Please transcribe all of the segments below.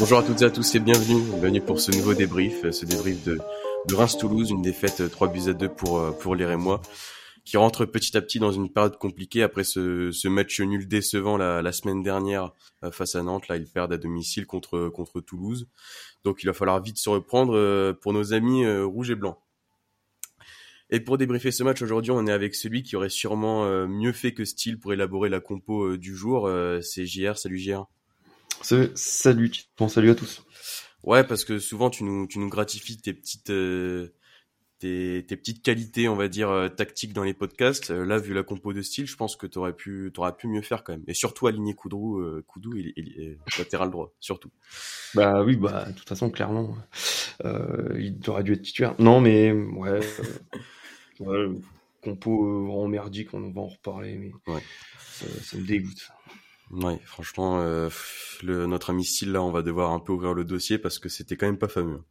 Bonjour à toutes et à tous et bienvenue. Bienvenue pour ce nouveau débrief, ce débrief de, de Reims-Toulouse, une défaite 3 buts à 2 pour, euh, pour les Rémois, qui rentre petit à petit dans une période compliquée après ce, ce match nul décevant la, la semaine dernière euh, face à Nantes. Là, ils perdent à domicile contre, contre Toulouse. Donc il va falloir vite se reprendre euh, pour nos amis rouges et blancs. Et pour débriefer ce match aujourd'hui, on est avec celui qui aurait sûrement mieux fait que Style pour élaborer la compo du jour. C'est JR. Salut JR. Salut, bon salut à tous. Ouais, parce que souvent tu nous, tu nous gratifies tes petites, euh, tes, tes, petites qualités, on va dire, euh, tactiques dans les podcasts. Euh, là, vu la compo de style, je pense que t'aurais pu, t'aurais pu mieux faire quand même. Et surtout aligner Koudrou, Koudou et, et, latéral droit, surtout. Bah oui, bah de toute façon, clairement, il aurait dû être titulaire. Non, mais ouais, ouais compo en merdique, on va en reparler, mais ouais. ça, ça me dégoûte. Ouais, franchement, euh, le, notre ami Style là, on va devoir un peu ouvrir le dossier parce que c'était quand même pas fameux.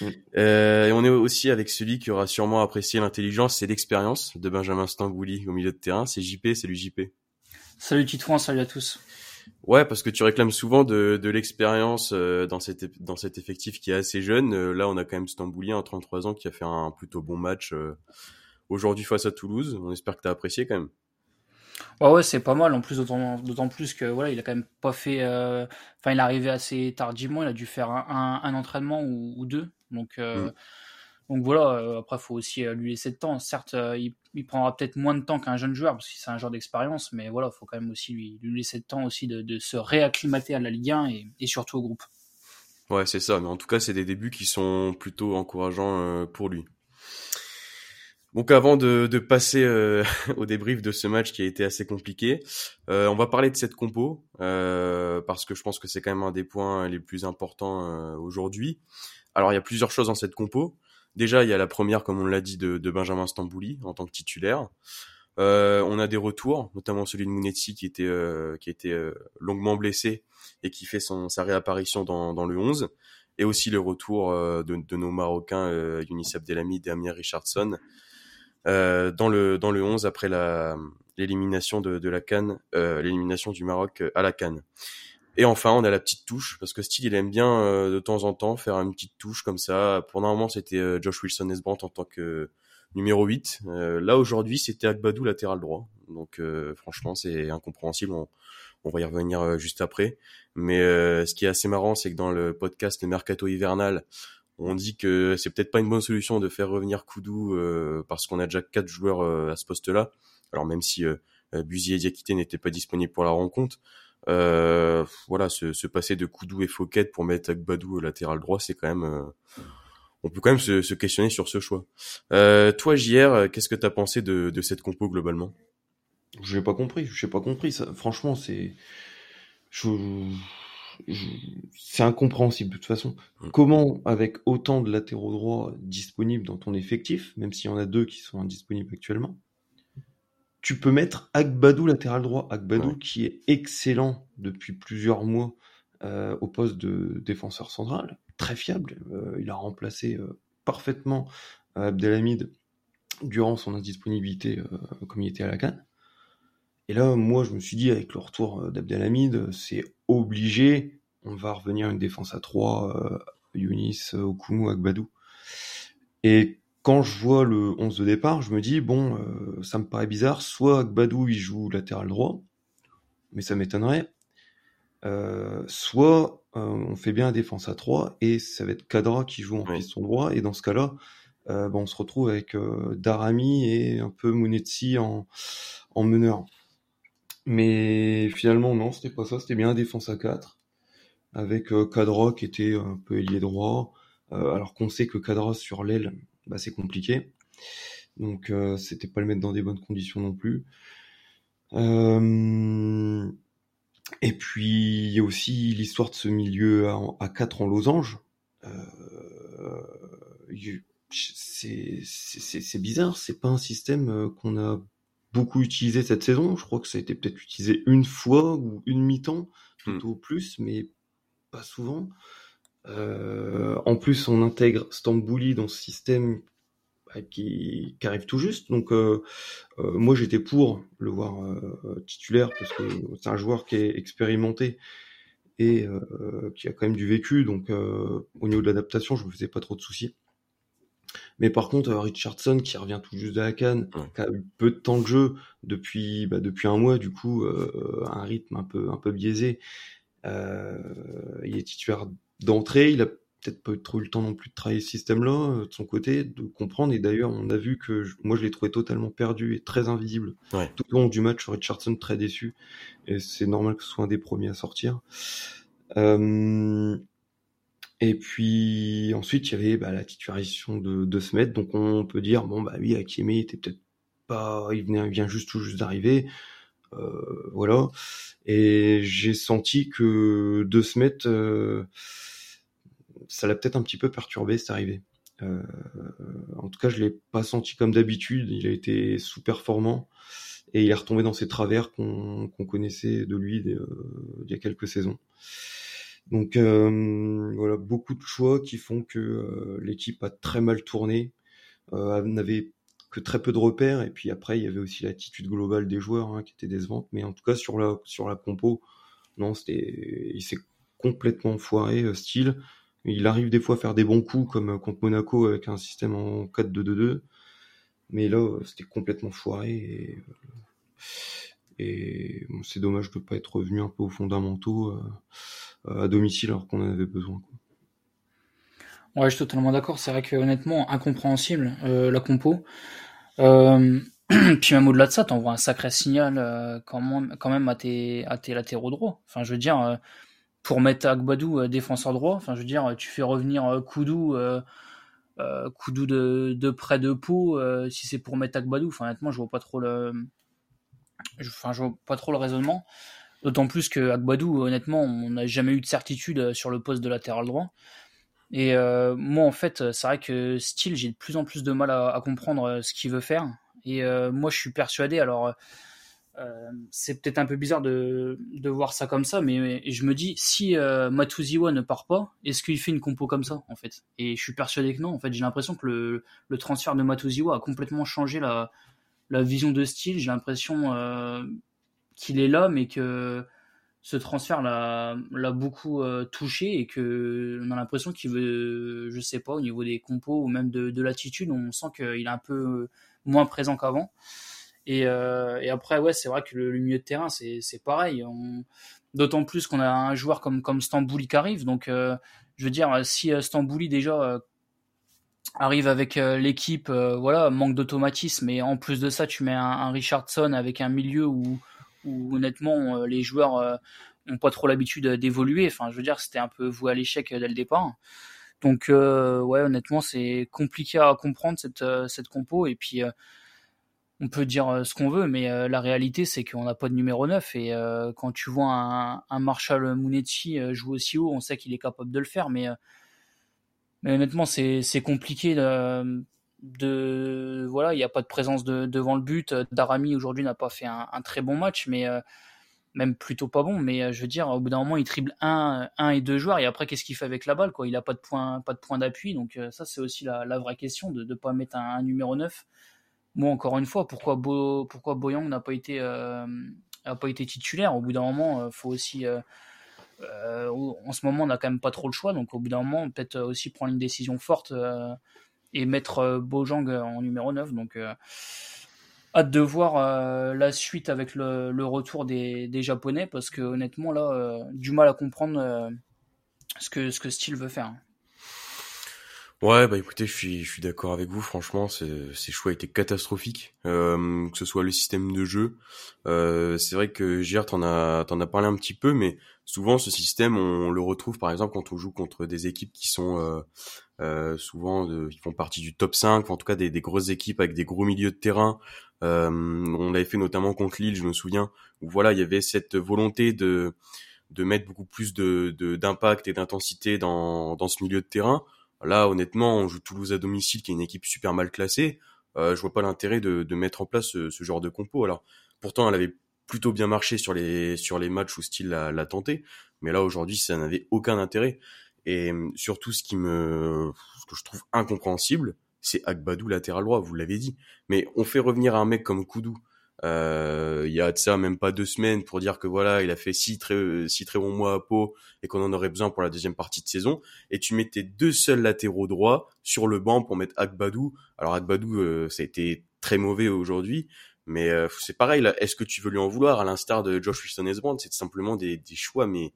Mm. Euh, et on est aussi avec celui qui aura sûrement apprécié l'intelligence et l'expérience de Benjamin Stambouli au milieu de terrain. C'est JP, salut JP. Salut Titouan, salut à tous. Ouais, parce que tu réclames souvent de, de l'expérience euh, dans cet dans cet effectif qui est assez jeune. Euh, là, on a quand même Stambouli, un 33 ans, qui a fait un plutôt bon match aujourd'hui face à Toulouse. On espère que tu as apprécié quand même. Ouais, ouais, c'est pas mal. En plus, d'autant plus que voilà, il a quand même pas fait. Euh, enfin, il est arrivé assez tardivement. Il a dû faire un, un, entraînement ou, deux. Donc, euh, mm. donc voilà. Euh, après, faut aussi lui laisser le temps. Certes, il, il, prendra peut-être moins de temps qu'un jeune joueur parce que c'est un joueur d'expérience. Mais voilà, faut quand même aussi lui, lui laisser le temps aussi de, de se réacclimater à la Ligue 1 et, et surtout au groupe. Ouais, c'est ça. Mais en tout cas, c'est des débuts qui sont plutôt encourageants pour lui. Donc avant de, de passer euh, au débrief de ce match qui a été assez compliqué, euh, on va parler de cette compo euh, parce que je pense que c'est quand même un des points les plus importants euh, aujourd'hui. Alors il y a plusieurs choses dans cette compo. Déjà il y a la première, comme on l'a dit, de, de, Benjamin Stambouli en tant que titulaire. Euh, on a des retours, notamment celui de Mounetzi qui était qui était longuement blessé et qui fait son, sa réapparition dans, dans le 11 et aussi le retour de, de, nos Marocains Younis Abdelhamid et Amir Richardson euh, dans le dans le 11 après la l'élimination de, de la Cannes, euh, l'élimination du Maroc euh, à la Cannes. Et enfin, on a la petite touche parce que Steele il aime bien euh, de temps en temps faire une petite touche comme ça. Pour un moment, c'était euh, Josh Wilson Nesbrandt en tant que numéro 8. là aujourd'hui, c'était Agbadou latéral droit. Donc franchement, c'est incompréhensible. On, on, va y revenir juste après. Mais ce qui est assez marrant, c'est que dans le podcast Mercato hivernal, on dit que c'est peut-être pas une bonne solution de faire revenir Koudou euh, parce qu'on a déjà quatre joueurs euh, à ce poste-là. Alors même si euh, euh Buzy et Diakité n'étaient pas disponibles pour la rencontre, voilà, se, passer de Koudou et Fouquet pour mettre Agbadou au latéral droit, c'est quand même, on peut quand même se, questionner sur ce choix. toi, JR, qu'est-ce que tu as pensé de, de cette compo globalement? Je n'ai pas compris, je n'ai pas compris. Ça, franchement, c'est, je c'est incompréhensible de toute façon. Mm. Comment, avec autant de latéraux droits disponibles dans ton effectif, même s'il y en a deux qui sont indisponibles actuellement, tu peux mettre Agbadou latéral droit. Agbadou qui est excellent depuis plusieurs mois euh, au poste de défenseur central, très fiable. Euh, il a remplacé euh, parfaitement Abdelhamid durant son indisponibilité comme il était à la canne. Et là, moi, je me suis dit, avec le retour euh, d'Abdelhamid, c'est obligé. On va revenir à une défense à 3, euh, Younis, Okumu, Agbadou. Et quand je vois le 11 de départ, je me dis, bon, euh, ça me paraît bizarre. Soit Agbadou, il joue latéral droit, mais ça m'étonnerait. Euh, soit on fait bien la défense à 3 et ça va être Kadra qui joue en oui. piston droit. Et dans ce cas-là, ben, on se retrouve avec Darami et un peu Mounetzi en, en meneur. Mais finalement, non, c'était pas ça. C'était bien la défense à 4. Avec euh, qui était un peu ailier droit. Euh, alors qu'on sait que Cadra sur l'aile, bah, c'est compliqué. Donc euh, c'était pas le mettre dans des bonnes conditions non plus. Euh... Et puis il y a aussi l'histoire de ce milieu à, à 4 en losange. C'est bizarre, c'est pas un système qu'on a beaucoup utilisé cette saison. Je crois que ça a été peut-être utilisé une fois ou une mi-temps, tout hmm. au plus, mais pas souvent. Euh, en plus, on intègre Stambouli dans ce système bah, qui, qui, arrive tout juste. Donc, euh, euh, moi, j'étais pour le voir euh, titulaire parce que c'est un joueur qui est expérimenté et qui a quand même du vécu. Donc euh, au niveau de l'adaptation, je me faisais pas trop de soucis. Mais par contre, Richardson qui revient tout juste de la canne, qui a eu peu de temps de jeu depuis bah, depuis un mois, du coup, un rythme un peu un peu biaisé. il est titulaire d'entrée, il a peut-être pas trop eu le temps non plus de travailler ce système-là euh, de son côté, de comprendre. Et d'ailleurs, on a vu que moi, je l'ai trouvé totalement perdu et très invisible tout au long du match. Richardson très déçu. Et c'est normal que ce soit un des premiers à sortir. Euh, et puis ensuite, il y avait bah, la titularisation de, de Smet. Donc on peut dire, bon, bah oui, Akimi était peut-être pas... Il, venait, il vient juste tout juste d'arriver. Euh, voilà. Et j'ai senti que De Smet... Euh, ça l'a peut-être un petit peu perturbé cette arrivée. Euh, en tout cas, je l'ai pas senti comme d'habitude. Il a été sous-performant et il est retombé dans ses travers qu'on connaissait de lui euh, il y a quelques saisons. Donc euh, voilà, beaucoup de choix qui font que l'équipe a très mal tourné, n'avait que très peu de repères et puis après il y avait aussi l'attitude globale des joueurs hein, qui était décevante. Mais en tout cas sur la sur la compo, non, c'était il s'est complètement foiré style il arrive des fois à faire des bons coups comme contre Monaco avec un système en 4-2-2-2. Mais là, c'était complètement foiré et, et c'est dommage de ne pas être revenu un peu aux fondamentaux euh, à domicile alors qu'on en avait besoin. Ouais, je suis totalement d'accord. C'est vrai que honnêtement, incompréhensible euh, la compo. Euh, puis même au-delà de ça, t'envoies un sacré signal quand, même, à tes, latéraux droits. Enfin, je veux dire, pour mettre Agbadou défenseur droit. Enfin, je veux dire, tu fais revenir Koudou, Koudou de, près de Pau, si c'est pour mettre Agbadou. Enfin, honnêtement, je vois pas trop le, enfin, je vois pas trop le raisonnement. D'autant plus que Agbadou, honnêtement, on n'a jamais eu de certitude sur le poste de latéral droit. Et moi, en fait, c'est vrai que style, j'ai de plus en plus de mal à, comprendre ce qu'il veut faire. Et moi, je suis persuadé. Alors, euh, c'est peut-être un peu bizarre de, voir ça comme ça, mais je me dis, si euh, Matuziwa ne part pas, est-ce qu'il fait une compo comme ça, en fait? Et je suis persuadé que non. En fait, j'ai l'impression que le, le, transfert de Matuziwa a complètement changé la, la vision de style. J'ai l'impression euh, qu'il est là, mais que ce transfert l'a, beaucoup euh, touché et que on a l'impression qu'il veut, je sais pas, au niveau des compos ou même de, de l'attitude, on sent qu'il est un peu moins présent qu'avant. Et, euh, et après, ouais, c'est vrai que le, milieu de terrain, c'est pareil. D'autant plus qu'on a un joueur comme, comme Stambouli qui arrive. Donc, euh, je veux dire, si euh, Stambouli déjà arrive avec l'équipe, voilà, manque d'automatisme, et en plus de ça, tu mets un, Richardson avec un milieu où, honnêtement, les joueurs n'ont pas trop l'habitude d'évoluer. Enfin, je veux dire, c'était un peu voué à l'échec dès le départ. Donc, ouais, honnêtement, c'est compliqué à comprendre cette, cette compo. Et puis, on peut dire euh, ce qu'on veut, mais euh, la réalité, c'est qu'on n'a pas de numéro 9. Et euh, quand tu vois un, Marshall Munetchi jouer aussi haut, on sait qu'il est capable de le faire. Mais, mais honnêtement, c'est compliqué de, de voilà, il n'y a pas de présence de, devant le but. Darami aujourd'hui n'a pas fait un, un, très bon match, mais même plutôt pas bon. Mais je veux dire, au bout d'un moment, il triple un, un et deux joueurs. Et après, qu'est-ce qu'il fait avec la balle quoi? Il n'a pas de point, pas de point d'appui. Donc ça, c'est aussi la, la, vraie question de ne pas mettre un, un numéro 9 moi encore une fois, pourquoi Bo, pourquoi Boyang n'a pas été euh, pas été titulaire? Au bout d'un moment, euh, faut aussi euh, en ce moment, on n'a quand même pas trop le choix, donc au bout d'un moment, peut-être aussi prendre une décision forte et mettre Bojang en numéro 9. Donc, hâte de voir la suite avec le, retour des, Japonais, parce que honnêtement, là, du mal à comprendre ce que, ce que veut faire. Ouais, bah écoutez, je suis, je suis d'accord avec vous. Franchement, ces choix étaient catastrophiques, euh, que ce soit le système de jeu. Euh, c'est vrai que Gérard t'en a, t'en a parlé un petit peu, mais souvent ce système, on le retrouve par exemple quand on joue contre des équipes qui sont euh, euh souvent, qui font partie du top 5, en tout cas des, des grosses équipes avec des gros milieux de terrain. Euh, on l'avait fait notamment contre Lille, je me souviens, où voilà, il y avait cette volonté de de mettre beaucoup plus de d'impact et d'intensité dans dans ce milieu de terrain. Là, honnêtement, on joue Toulouse à domicile, qui est une équipe super mal classée. Euh, je vois pas l'intérêt de, de, mettre en place ce, ce, genre de compo. Alors, pourtant, elle avait plutôt bien marché sur les sur les matchs où Style l'a tenté, mais là aujourd'hui, ça n'avait aucun intérêt. Et euh, surtout, ce qui me, ce que je trouve incompréhensible, c'est Agbadou latéral droit. Vous l'avez dit, mais on fait revenir un mec comme Koudou, euh, il y a de ça même pas deux semaines pour dire que voilà, il a fait six très six très bons mois à Pau et qu'on en aurait besoin pour la deuxième partie de saison. Et tu mettais deux seuls latéraux droits sur le banc pour mettre Akbadou. Alors Akbadou, euh, ça a été très mauvais aujourd'hui. Mais euh, c'est pareil. Est-ce que tu veux lui en vouloir à l'instar de Josh Wilson Esbrand? C'est simplement des, des choix, mais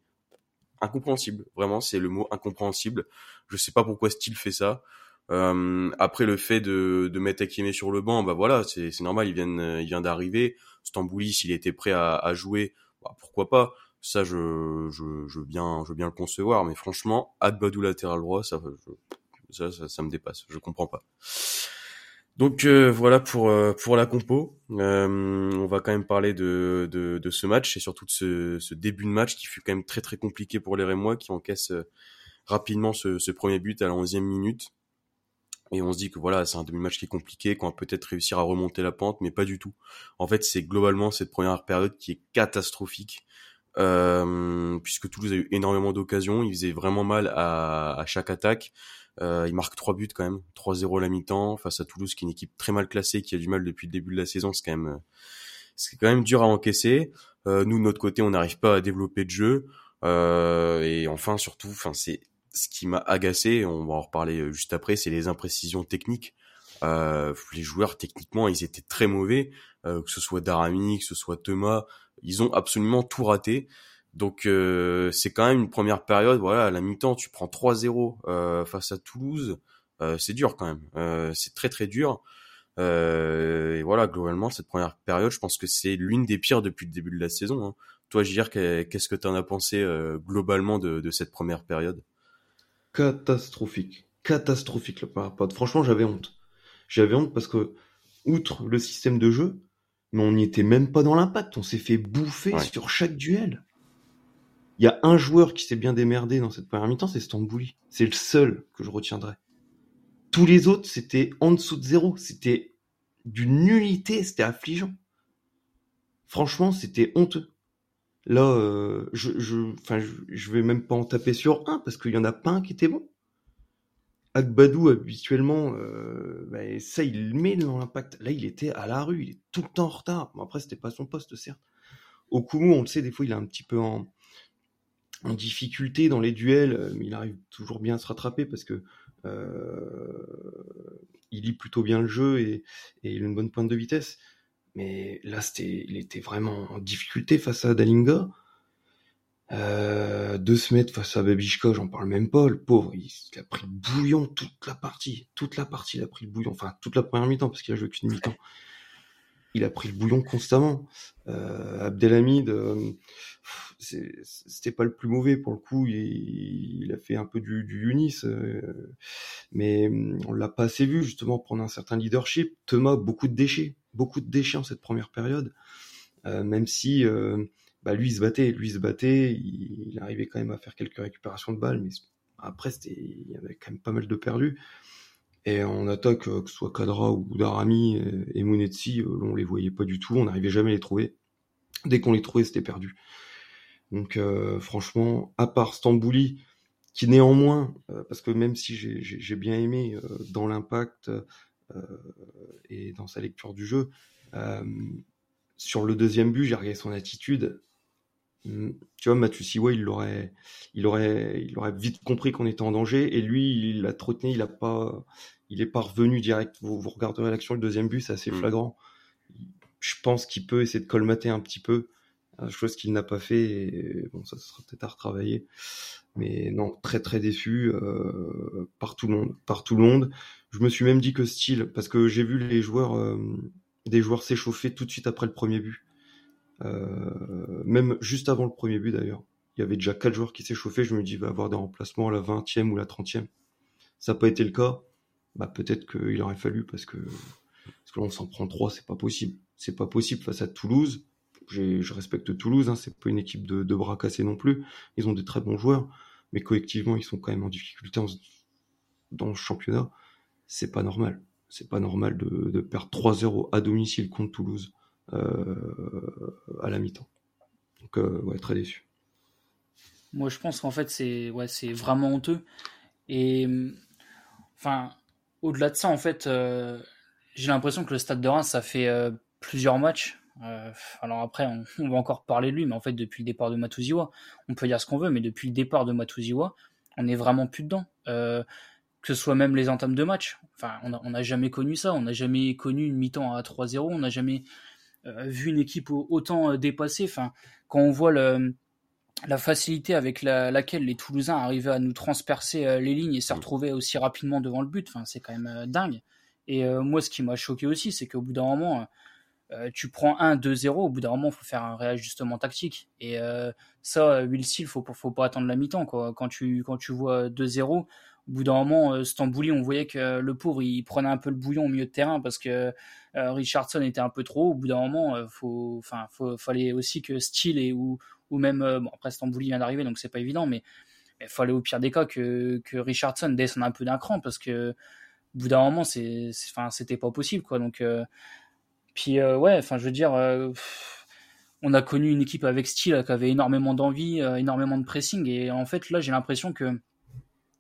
incompréhensibles. Vraiment, c'est le mot incompréhensible. Je sais pas pourquoi Steele fait ça. Euh, après le fait de, de mettre Akime sur le banc, bah voilà, c'est normal, il vient, il vient d'arriver. Stambouli, s'il était prêt à, à jouer, bah pourquoi pas. Ça, je, je, je, veux bien, je veux bien le concevoir. Mais franchement, Adbadou latéral droit, ça, ça, ça, me dépasse. Je comprends pas. Donc euh, voilà pour euh, pour la compo. Euh, on va quand même parler de, de, de ce match et surtout de ce, ce, début de match qui fut quand même très très compliqué pour les Rémois qui encaissent rapidement ce, ce premier but à la 11e minute. Et on se dit que voilà, c'est un demi-match qui est compliqué, qu'on va peut-être réussir à remonter la pente, mais pas du tout. En fait, c'est globalement cette première période qui est catastrophique, euh, puisque Toulouse a eu énormément d'occasions, il faisait vraiment mal à, chaque attaque. Euh, il marque trois buts quand même, 3-0 à la mi-temps face à Toulouse, qui est une équipe très mal classée, qui a du mal depuis le début de la saison. C'est quand même, c'est quand même dur à encaisser. Euh, nous de notre côté, on n'arrive pas à développer de jeu. Euh, et enfin, surtout, enfin c'est ce qui m'a agacé, on va en reparler euh, juste après, c'est les imprécisions techniques. Euh, les joueurs techniquement, ils étaient très mauvais, euh, que ce soit Darami, que ce soit Thomas, ils ont absolument tout raté. Donc euh, c'est quand même une première période. Voilà, à la mi-temps, tu prends 3-0 euh, face à Toulouse, c'est dur quand même. c'est très très dur. et voilà, globalement, cette première période, je pense que c'est l'une des pires depuis le début de la saison. Hein. Toi, Gilles, qu'est-ce que tu en as pensé globalement de cette première période? Catastrophique. Catastrophique le parapod. Franchement, j'avais honte. J'avais honte parce que, outre le système de jeu, mais on n'y était même pas dans l'impact. On s'est fait bouffer sur chaque duel. Il y a un joueur qui s'est bien démerdé dans cette première mi-temps, c'est Stambouli. C'est le seul que je retiendrai. Tous les autres, c'était en dessous de zéro. C'était d'une nullité, c'était affligeant. Franchement, c'était honteux. Là, euh, je, vais même pas en taper sur un parce qu'il y en a pas un qui était bon. Agbadou, habituellement, euh, bah, ça, il met dans l'impact. Là, il était à la rue, il est tout le temps en retard. Bon, après, c'était pas son poste, certes. Okumu, on le sait, des fois, il est un petit peu en, difficulté dans les duels, mais il arrive toujours bien à se rattraper parce que euh, il lit plutôt bien le jeu et, il a une bonne pointe de vitesse. Mais là, c'était, il était vraiment en difficulté face à Dalinga. Euh, deux se face à Babishka, j'en parle même pas. Le pauvre, il, a pris le bouillon toute la partie. Toute la partie, il a pris le bouillon. Enfin, toute la première mi-temps, parce qu'il a joué qu'une mi-temps. Il a pris le bouillon constamment. Euh, Abdelhamid, euh, c'était pas le plus mauvais pour le coup. Il, a fait un peu du, du Yunis, euh, mais on l'a pas assez vu justement prendre un certain leadership. Thomas, beaucoup de déchets beaucoup de déchets en cette première période, euh, même si euh, bah, lui il se battait, lui il se battait, il, arrivait quand même à faire quelques récupérations de balles, mais après il y avait quand même pas mal de perdus. Et en attaque, euh, que ce soit Kadra ou Darami et, Mounetsi, on les voyait pas du tout, on n'arrivait jamais à les trouver. Dès qu'on les trouvait, c'était perdu. Donc franchement, à part Stambouli, qui néanmoins, parce que même si j'ai bien aimé dans l'impact, euh, et dans sa lecture du jeu. Euh, sur le deuxième but, j'ai regardé son attitude. Hmm, tu vois, Mathieu Siwa, il aurait, il aurait, il aurait vite compris qu'on était en danger, et lui, il a trotté, il a pas, il est pas revenu direct. Vous, vous regarderez l'action, le deuxième but, c'est assez hmm. flagrant. Je pense qu'il peut essayer de colmater un petit peu, euh, chose qu'il n'a pas fait. Et bon, ça, sera peut-être à retravailler. Mais non, très très déçu euh, par tout le monde, par tout le monde. Je me suis même dit que style, parce que j'ai vu les joueurs, euh, des joueurs s'échauffer tout de suite après le premier but, euh, même juste avant le premier but d'ailleurs. Il y avait déjà quatre joueurs qui s'échauffaient. Je me dis, il va avoir des remplacements à la 20e ou la 30e. Ça n'a pas été le cas. Bah, peut-être qu'il aurait fallu parce que, parce que là, on s'en prend trois, c'est pas possible. C'est pas possible face à Toulouse. Je respecte Toulouse, hein, c'est pas une équipe de, bras cassés non plus. Ils ont des très bons joueurs, mais collectivement, ils sont quand même en difficulté dans le championnat c'est pas normal. C'est pas normal de, perdre 3-0 à domicile contre Toulouse euh, à la mi-temps. Donc euh, ouais, très déçu. Moi, je pense qu'en fait, c'est ouais, vraiment honteux. Et enfin, au-delà de ça, en fait, euh, j'ai l'impression que le Stade de Reims, ça fait plusieurs matchs alors après, on, va encore parler de lui, mais en fait, depuis le départ de Matuziwa, on peut dire ce qu'on veut, mais depuis le départ de Matuziwa, on est vraiment plus dedans. que ce soit même les entames de match. Enfin, on n'a jamais connu ça. On n'a jamais connu une mi-temps à 3-0. On n'a jamais vu une équipe autant dépassée. Enfin, quand on voit le, la facilité avec laquelle les Toulousains arrivaient à nous transpercer euh, les lignes et se mm. retrouver aussi rapidement devant le but, enfin, c'est quand même euh, dingue. Et euh, moi, ce qui m'a choqué aussi, c'est qu'au bout d'un moment, tu prends 1-2-0, au bout d'un moment, il faut faire un réajustement tactique. Et ça, Will Seal, faut, faut pas attendre la mi-temps. Quand, tu, quand tu vois 2-0, au bout d'un moment, Stambouli, on voyait que le pauvre, il prenait un peu le bouillon au milieu de terrain parce que Richardson était un peu trop. Au bout d'un moment, faut, fallait aussi que Steele ou, ou même euh, bon après Stambouli vient d'arriver donc c'est pas évident mais il fallait au pire des cas que, que Richardson descende un peu d'un cran parce que au bout d'un moment c'est enfin c'était pas possible quoi donc euh, puis euh, ouais enfin je veux dire on a connu une équipe avec style qui avait énormément d'envie énormément de pressing et en fait là j'ai l'impression que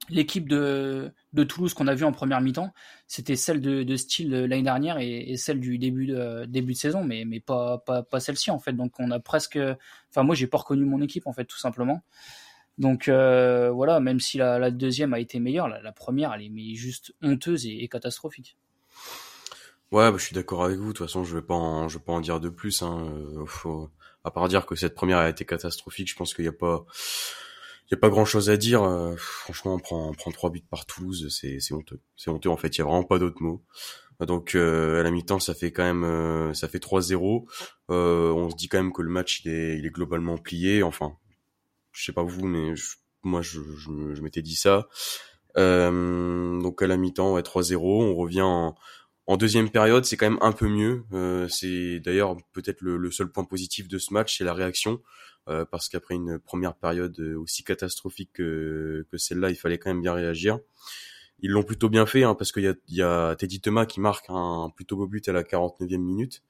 l'équipe de, Toulouse qu'on a vue en première mi-temps, c'était celle de, de style l'année dernière et, celle du début de, saison, mais, pas, celle-ci en fait. Donc on a presque. Enfin, moi, j'ai pas reconnu mon équipe en fait, tout simplement. Donc euh, voilà, même si la, deuxième a été meilleure, la, première, elle est juste honteuse et, catastrophique. Ouais, bah, je suis d'accord avec vous. De toute façon, je vais pas en, je vais pas en dire de plus. Hein. Euh, à part dire que cette première a été catastrophique, je pense qu'il n'y a pas il y a pas grand chose à dire. Euh, franchement, on prend, on prend trois buts par Toulouse, c'est, c'est honteux. C'est honteux en fait. Il y a vraiment pas d'autres mots. Donc euh, à la mi-temps, ça fait quand même, ça fait 3-0. on se dit quand même que le match il est, il est globalement plié. Enfin, je sais pas vous, mais moi je, je, je m'étais dit ça. donc à la mi-temps, ouais, 3-0. On revient en, en deuxième période, c'est quand même un peu mieux. c'est d'ailleurs peut-être le, seul point positif de ce match, c'est la réaction. Euh, parce qu'après une première période euh, aussi catastrophique que, celle-là, il fallait quand même bien réagir. Ils l'ont plutôt bien fait, hein, parce qu'il y a, y a Teddy Thomas qui marque un plutôt beau but à la 49e minute.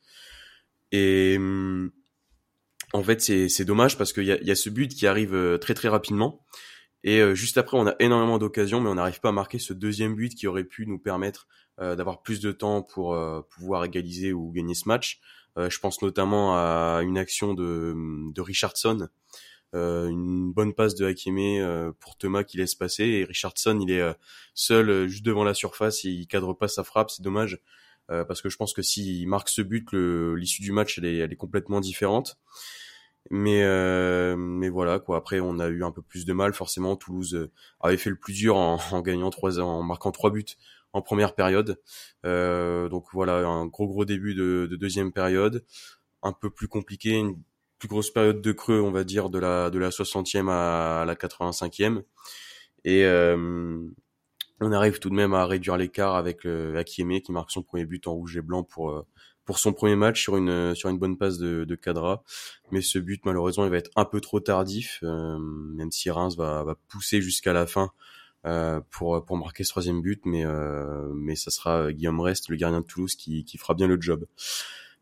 Et hum, en fait, c'est dommage parce qu'il y a, ce but qui arrive euh, très très rapidement. Et juste après, on a énormément d'occasions, mais on n'arrive pas à marquer ce deuxième but qui aurait pu nous permettre d'avoir plus de temps pour pouvoir égaliser ou gagner ce match. Euh, je pense notamment à une action de, de Richardson, euh, une bonne passe de euh, pour Thomas qui laisse passer et Richardson il est seul juste devant la surface il cadre pas sa frappe, c'est dommage parce que je pense que s'il marque ce but, l'issue du match elle est, elle est complètement différente. Mais mais voilà quoi. Après on a eu un peu plus de mal forcément. Toulouse avait fait le plus dur en, gagnant trois en marquant trois buts en première période. Euh, donc voilà, un gros gros début de, de, deuxième période, un peu plus compliqué, une plus grosse période de creux, on va dire, de la de la 60e à la 85e. Et euh, on arrive tout de même à réduire l'écart avec euh, Akieme qui marque son premier but en rouge et blanc pour euh, pour son premier match sur une sur une bonne passe de, de. Mais ce but malheureusement il va être un peu trop tardif, euh, même si Reims va, va pousser jusqu'à la fin euh, pour pour marquer ce troisième but, mais euh, mais ça sera Guillaume Rest, le gardien de Toulouse, qui qui fera bien le job.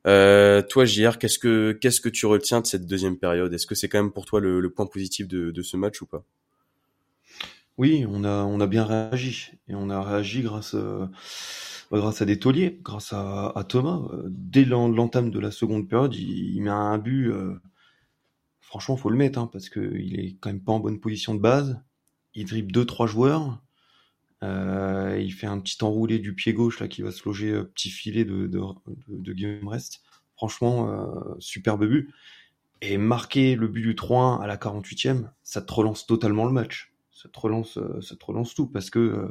Euh, toi, JR, qu'est-ce que qu'est-ce que tu retiens de cette deuxième période? Est-ce que c'est quand même pour toi le, le point positif de, de, ce match ou pas? Oui, on a on a bien réagi et on a réagi grâce à, grâce à des tauliers, grâce à, Thomas. Dès l'entame de la seconde période, il, met un but. Euh, franchement, faut le mettre hein, parce que il est quand même pas en bonne position de base il dribble deux trois joueurs. Euh, il fait un petit enroulé du pied gauche là qui va se loger euh, petit filet de, de, de, Guillaume Rest. Franchement, euh, superbe but. Et marquer le but du 3-1 à la 48e, ça te relance totalement le match. Ça te relance, ça te relance tout parce que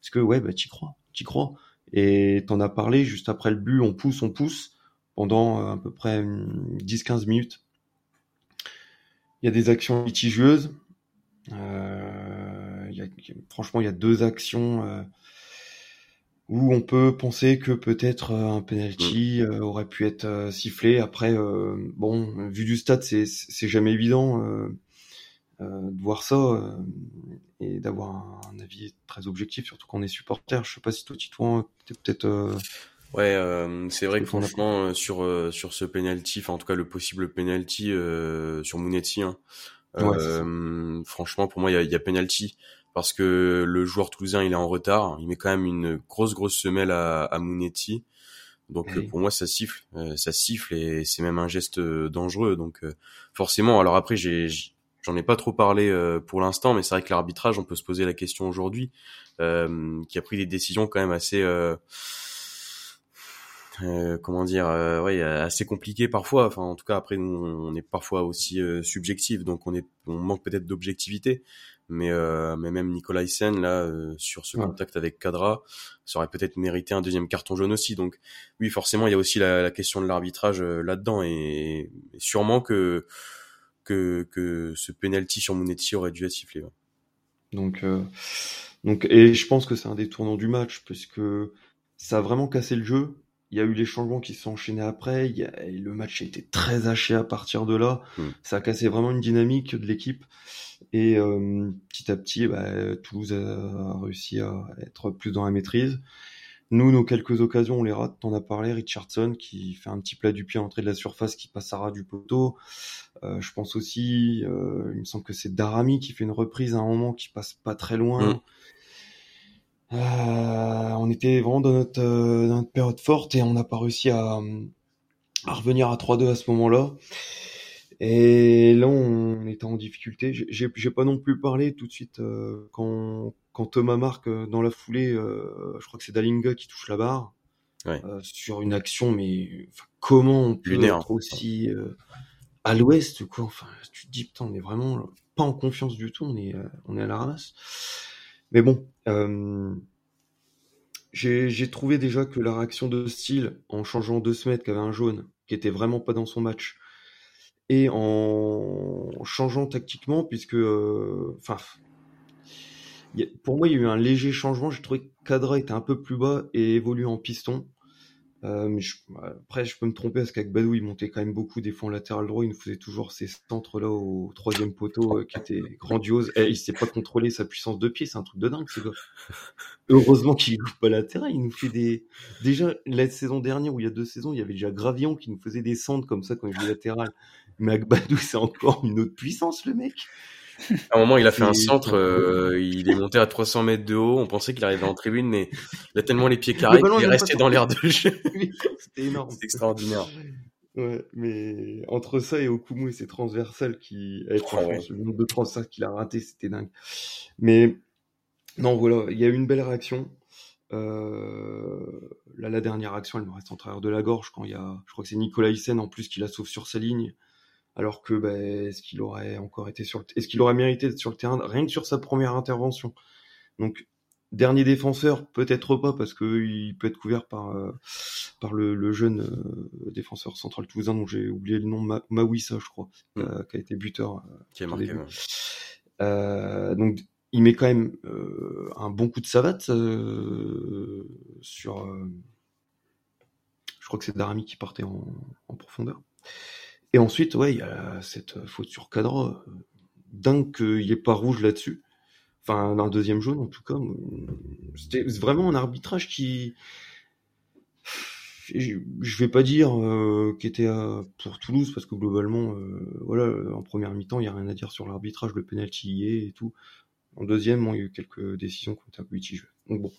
parce que ouais, bah t'y crois, t'y crois. Et t'en as parlé juste après le but, on pousse, on pousse pendant à peu près 10-15 minutes. Il y a des actions litigieuses, euh, y a, franchement, il y a deux actions euh, où on peut penser que peut-être euh, un penalty mm. aurait pu être sifflé. Après, bon, vu du stade, c'est c'est jamais évident de voir ça et d'avoir un, avis très objectif, surtout quand on est supporter. Je sais pas si toi, Titouan, t'es peut-être Ouais, euh, c'est vrai que franchement sur sur ce penalty, enfin en tout cas le possible penalty euh, sur Mounetti, hein, euh, franchement, pour moi, il y a, y a penalty parce que le joueur toulousain il est en retard. Il met quand même une grosse grosse semelle à, à Mounetti. Donc pour moi ça siffle, ça siffle et c'est même un geste dangereux. Donc forcément, alors après j'ai j'en ai pas trop parlé pour l'instant, mais c'est vrai que l'arbitrage, on peut se poser la question aujourd'hui, qui a pris des décisions quand même assez euh, comment dire, euh, ouais, assez compliqué parfois. Enfin, en tout cas, après, nous, on est parfois aussi euh, subjectif, donc on est, on manque peut-être d'objectivité. Mais, euh, mais même Nicolas Hyssen, là, sur ce contact avec Cadra, ça aurait peut-être mérité un deuxième carton jaune aussi. Donc, oui, forcément, il y a aussi la, la question de l'arbitrage là-dedans, et, sûrement que que, que ce penalty sur Monetti aurait dû être sifflé. Donc, donc, et je pense que c'est un des tournants du match, puisque ça a vraiment cassé le jeu il y a eu les changements qui se sont enchaînés après. Il y a, le match a été très haché à partir de là. Hmm. Ça a cassé vraiment une dynamique de l'équipe. Et euh, petit à petit, bah, Toulouse a réussi à être plus dans la maîtrise. Nous, nos quelques occasions, on les rate. T'en as parlé, Richardson qui fait un petit plat du pied à l'entrée de la surface, qui passe à ras du poteau. Euh, je pense aussi, euh, il me semble que c'est Darami qui fait une reprise à un moment qui passe pas très loin. Hmm. Euh, on était vraiment dans notre, euh, dans notre, période forte et on n'a pas réussi à, à revenir à 3-2 à ce moment-là. Et là, on était en difficulté. J'ai pas non plus parlé tout de suite euh, quand, quand Thomas marque euh, dans la foulée. je crois que c'est Dalinga qui touche la barre ouais. sur une action, mais comment on peut être aussi à l'ouest quoi Enfin, tu te dis putain, on est vraiment pas en confiance du tout. On est on est à la ramasse. Mais bon, euh, j'ai trouvé déjà que la réaction de style en changeant deux semaines qui avait un jaune, qui était vraiment pas dans son match, et en changeant tactiquement, puisque, euh, enfin, pour moi, il y a eu un léger changement. J'ai trouvé que Cadra était un peu plus bas et évolué en piston. Euh, mais après, je peux me tromper parce qu'avec Badou, il montait quand même beaucoup des fonds latéral droit. Il nous faisait toujours ces centres là au troisième poteau euh, qui étaient grandioses. Et il sait pas contrôler sa puissance de pied, c'est un truc de dingue, ce gars. Heureusement qu'il joue pas latéral. Il nous fait des. Déjà, la saison dernière, où il y a deux saisons, il y avait déjà Gravion qui nous faisait des centres comme ça quand il jouait latéral. Mais avec Badou, c'est encore une autre puissance, le mec. À un moment, il a fait un centre, euh, il est monté à 300 mètres de haut. On pensait qu'il arrivait en tribune, mais il a tellement les pieds carrés qu'il est resté dans l'air de jeu. C'était énorme. C'est extraordinaire. Ouais, mais entre ça et Okumu et ses transversales qui, eh, oh, le nombre de transversales qu'il a raté, c'était dingue. Mais non, voilà, il y a eu une belle réaction. Euh, là, la dernière action, elle me reste en travers de la gorge quand il y a, je crois que c'est Nicolas Hyssen en plus qui la sauve sur sa ligne alors que bah, est-ce qu'il aurait encore été sur le est-ce qu'il aurait mérité d'être sur le terrain rien que sur sa première intervention? Donc dernier défenseur peut-être pas parce que il peut être couvert par euh, par le, jeune euh, défenseur central toulousain dont j'ai oublié le nom Ma Mawissa je crois mm. euh, qui a été buteur qui est marqué donc il met quand même un bon coup de savate sur je crois que c'est Darami qui partait en, en profondeur et ensuite, ouais, il y a cette faute sur cadre. Dingue qu'il n'y ait pas rouge là-dessus. Enfin, le deuxième jaune, en tout cas. C'était vraiment un arbitrage qui. Je vais pas dire euh, qui était pour Toulouse parce que globalement, euh, voilà, en première mi-temps, il y a rien à dire sur l'arbitrage, le penalty y est et tout. En deuxième, il y a eu quelques décisions qui ont été un peu. Donc bon,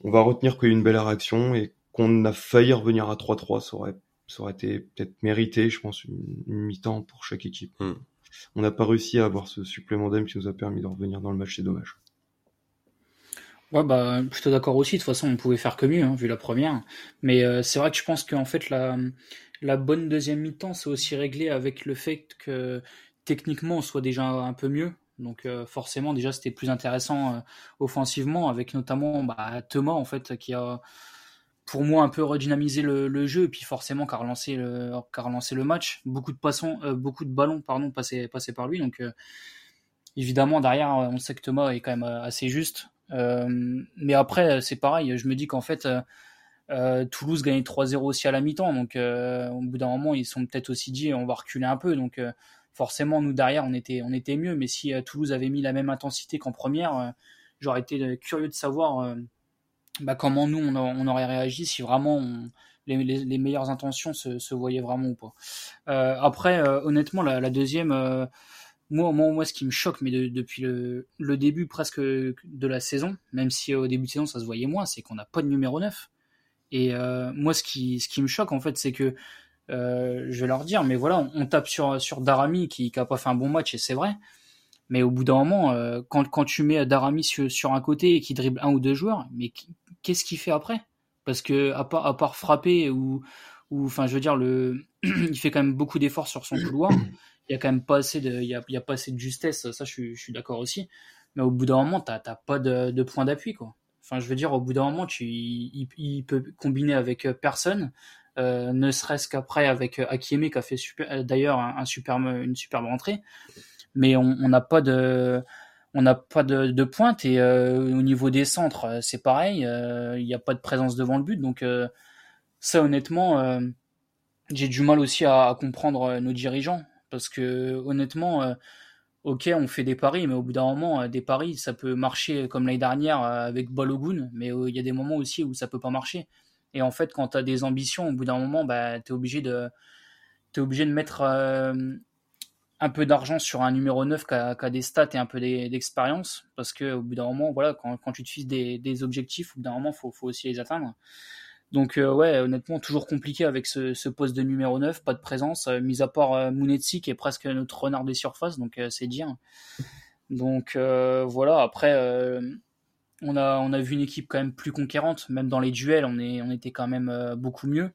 on va retenir qu'il y a eu une belle réaction et qu'on a failli revenir à 3-3, ça aurait ça aurait été peut-être mérité, je pense, une, mi-temps pour chaque équipe. Hmm. On n'a pas réussi à avoir ce supplément d'âme qui nous a permis de revenir dans le match, c'est dommage. Ouais, bah, plutôt d'accord aussi. De toute façon, on pouvait faire que mieux, hein, vu la première. Mais euh, c'est vrai que je pense qu'en fait, la, la bonne deuxième mi-temps, c'est aussi réglé avec le fait que techniquement, on soit déjà un peu mieux. Donc euh, forcément, déjà, c'était plus intéressant euh, offensivement, avec notamment bah, Thomas, en fait, qui a pour moi un peu redynamiser le, jeu et puis forcément car relancer le car relancer le match. Beaucoup de passons euh, beaucoup de ballons pardon passés passés par lui. Donc euh, évidemment derrière on sait que Thomas est quand même euh, assez juste. Mais après c'est pareil. Je me dis qu'en fait Toulouse gagnait 3-0 aussi à la mi-temps. Donc au bout d'un moment ils sont peut-être aussi dit on va reculer un peu. Donc forcément nous derrière on était on était mieux. Mais si Toulouse avait mis la même intensité qu'en première j'aurais été curieux de savoir bah, comment nous on, aurait réagi si vraiment les, meilleures intentions se, voyaient vraiment ou pas. Euh, après, euh, honnêtement, la, deuxième, euh, moi, moi, ce qui me choque, mais depuis le, début presque de la saison, même si au début de saison ça se voyait moins, c'est qu'on n'a pas de numéro 9. Et moi, ce qui, ce qui me choque, en fait, c'est que je vais leur dire, mais voilà, on, tape sur, sur Darami qui n'a pas fait un bon match, et c'est vrai. Mais au bout d'un moment, quand, quand tu mets Darami sur, sur un côté et qui dribble un ou deux joueurs, mais qu'est-ce qu'il fait après? Parce que à part, à part frapper ou, ou enfin, je veux dire, le, il fait quand même beaucoup d'efforts sur son couloir. Il y a quand même pas assez de, il y a, pas assez de justesse. Ça, je suis, je suis d'accord aussi. Mais au bout d'un moment, t'as, t'as pas de, de point d'appui, quoi. Enfin, je veux dire, au bout d'un moment, tu, il, peut combiner avec euh, personne, euh, ne serait-ce qu'après avec euh, Akieme qui a fait d'ailleurs un, une superbe rentrée. Mais on n'a pas de, on n'a pas de, de, pointe et euh, au niveau des centres, c'est pareil. Il n'y a pas de présence devant le but, donc ça, honnêtement, j'ai du mal aussi à, à, comprendre nos dirigeants parce que honnêtement ok, on fait des paris, mais au bout d'un moment, euh, des paris, ça peut marcher comme l'année dernière euh, avec Balogun, mais euh, il y a des moments aussi où ça peut pas marcher. Et en fait, quand tu as des ambitions, au bout d'un moment, bah, tu es obligé de es obligé de mettre un peu d'argent sur un numéro 9 qui a, des stats et un peu d'expérience, parce que au bout d'un moment, voilà, quand, quand tu te fixes des, objectifs, au bout d'un moment, faut, faut aussi les atteindre. Donc euh, ouais, honnêtement, toujours compliqué avec ce, poste de numéro 9, pas de présence, euh, mis à part euh, Mounetsi qui est presque notre renard des surfaces, donc c'est dire. Donc voilà, après on a on a vu une équipe quand même plus conquérante, même dans les duels, on est on était quand même beaucoup mieux.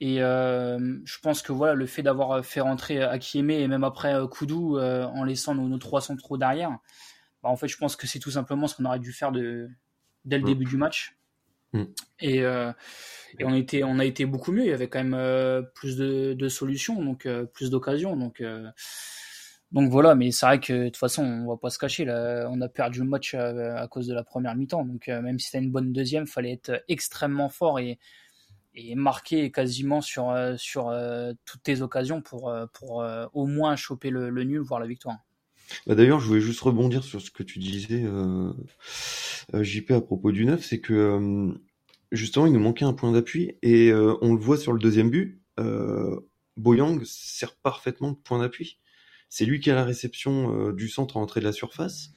Et je pense que voilà, le fait d'avoir fait rentrer Akieme et même après Koudou en laissant nos, nos trois centraux derrière, bah, en fait, je pense que c'est tout simplement ce qu'on aurait dû faire de, dès le début du match. Mm. Et, euh, et, on, était, on a été beaucoup mieux. Il y avait quand même euh, plus de, de, solutions, donc euh, plus d'occasions. Donc, donc voilà, mais c'est vrai que de toute façon, on va pas se cacher. Là, on a perdu le match à, cause de la première mi-temps. Donc même si c'était une bonne deuxième, fallait être extrêmement fort et, et marquer quasiment sur, sur toutes tes occasions pour, pour au moins choper le, nul, voire la victoire. Bah D'ailleurs, je voulais juste rebondir sur ce que tu disais, euh, JP, à propos du 9, c'est que justement, il nous manquait un point d'appui et euh, on le voit sur le deuxième but. Euh, Boyang sert parfaitement de point d'appui. C'est lui qui a la réception euh, du centre à l'entrée de la surface,